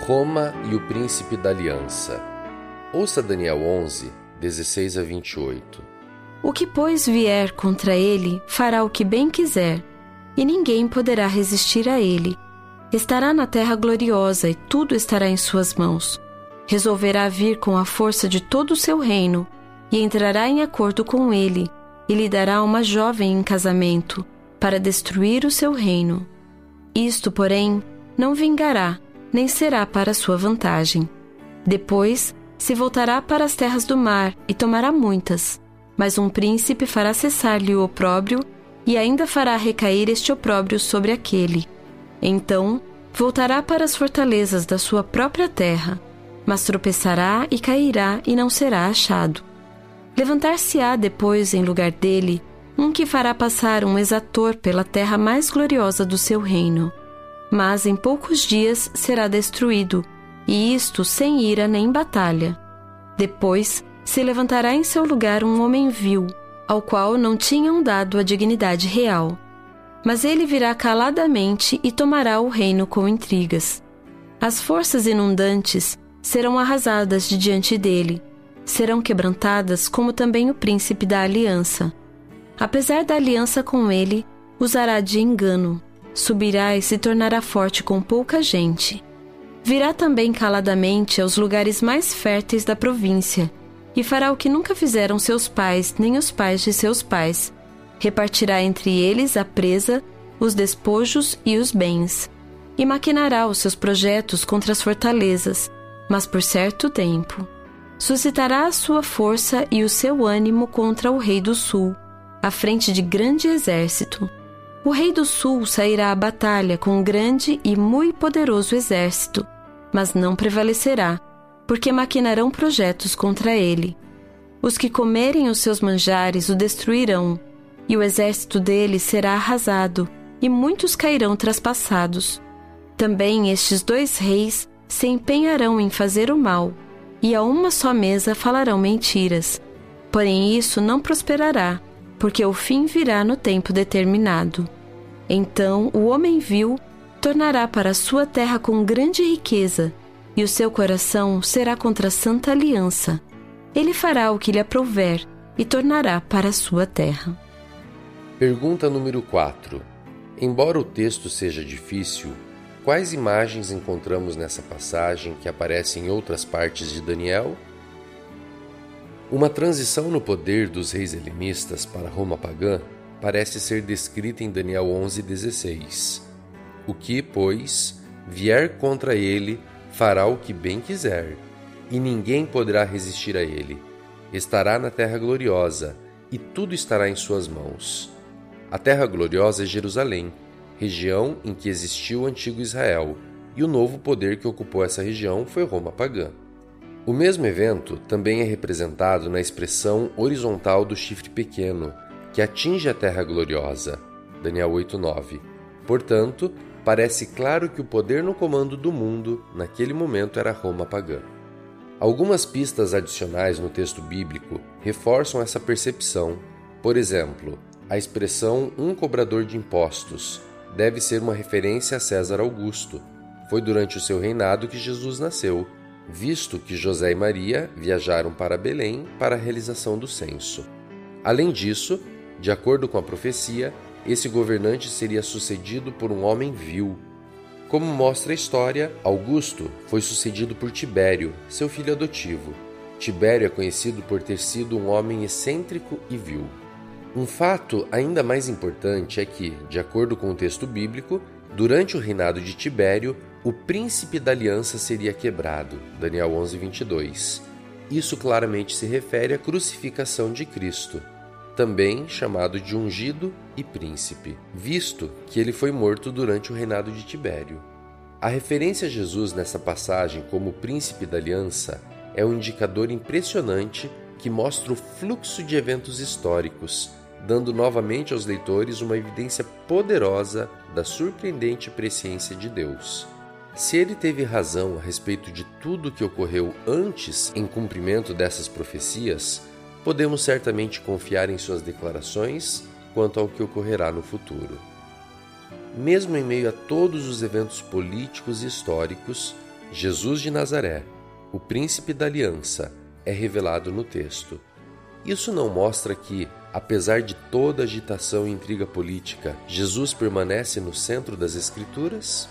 Roma e o Príncipe da Aliança. Ouça Daniel 11, 16 a 28. O que, pois, vier contra ele, fará o que bem quiser, e ninguém poderá resistir a ele. Estará na terra gloriosa e tudo estará em suas mãos. Resolverá vir com a força de todo o seu reino, e entrará em acordo com ele, e lhe dará uma jovem em casamento, para destruir o seu reino. Isto, porém, não vingará nem será para sua vantagem. Depois se voltará para as terras do mar e tomará muitas, mas um príncipe fará cessar-lhe o opróbrio e ainda fará recair este opróbrio sobre aquele. Então voltará para as fortalezas da sua própria terra, mas tropeçará e cairá e não será achado. Levantar-se-á depois em lugar dele um que fará passar um exator pela terra mais gloriosa do seu reino mas em poucos dias será destruído, e isto sem ira nem batalha. Depois se levantará em seu lugar um homem vil, ao qual não tinham dado a dignidade real. Mas ele virá caladamente e tomará o reino com intrigas. As forças inundantes serão arrasadas de diante dele, serão quebrantadas como também o príncipe da aliança. Apesar da aliança com ele, usará de engano subirá e se tornará forte com pouca gente. Virá também caladamente aos lugares mais férteis da província, e fará o que nunca fizeram seus pais nem os pais de seus pais. Repartirá entre eles a presa, os despojos e os bens, e maquinará os seus projetos contra as fortalezas, mas por certo tempo. Suscitará a sua força e o seu ânimo contra o rei do sul, à frente de grande exército o rei do sul sairá à batalha com um grande e muito poderoso exército, mas não prevalecerá, porque maquinarão projetos contra ele. Os que comerem os seus manjares o destruirão, e o exército dele será arrasado, e muitos cairão traspassados. Também estes dois reis se empenharão em fazer o mal, e a uma só mesa falarão mentiras. Porém, isso não prosperará, porque o fim virá no tempo determinado. Então o homem vil tornará para sua terra com grande riqueza, e o seu coração será contra a santa aliança. Ele fará o que lhe aprouver e tornará para sua terra. Pergunta número 4. Embora o texto seja difícil, quais imagens encontramos nessa passagem que aparecem em outras partes de Daniel? Uma transição no poder dos reis helenistas para Roma pagã parece ser descrita em Daniel 11:16. O que, pois, vier contra ele, fará o que bem quiser, e ninguém poderá resistir a ele. Estará na terra gloriosa, e tudo estará em suas mãos. A terra gloriosa é Jerusalém, região em que existiu o antigo Israel, e o novo poder que ocupou essa região foi Roma pagã. O mesmo evento também é representado na expressão horizontal do chifre pequeno, que atinge a terra gloriosa. Daniel 8:9. Portanto, parece claro que o poder no comando do mundo naquele momento era Roma pagã. Algumas pistas adicionais no texto bíblico reforçam essa percepção. Por exemplo, a expressão um cobrador de impostos deve ser uma referência a César Augusto. Foi durante o seu reinado que Jesus nasceu visto que José e Maria viajaram para Belém para a realização do censo. Além disso, de acordo com a profecia, esse governante seria sucedido por um homem vil. Como mostra a história, Augusto foi sucedido por Tibério, seu filho adotivo. Tibério é conhecido por ter sido um homem excêntrico e vil. Um fato ainda mais importante é que, de acordo com o texto bíblico, durante o reinado de Tibério, o príncipe da aliança seria quebrado. Daniel 11:22. Isso claramente se refere à crucificação de Cristo, também chamado de ungido e príncipe, visto que ele foi morto durante o reinado de Tibério. A referência a Jesus nessa passagem como príncipe da aliança é um indicador impressionante que mostra o fluxo de eventos históricos, dando novamente aos leitores uma evidência poderosa da surpreendente presciência de Deus. Se ele teve razão a respeito de tudo o que ocorreu antes em cumprimento dessas profecias, podemos certamente confiar em suas declarações quanto ao que ocorrerá no futuro. Mesmo em meio a todos os eventos políticos e históricos, Jesus de Nazaré, o príncipe da aliança, é revelado no texto. Isso não mostra que, apesar de toda agitação e intriga política, Jesus permanece no centro das Escrituras?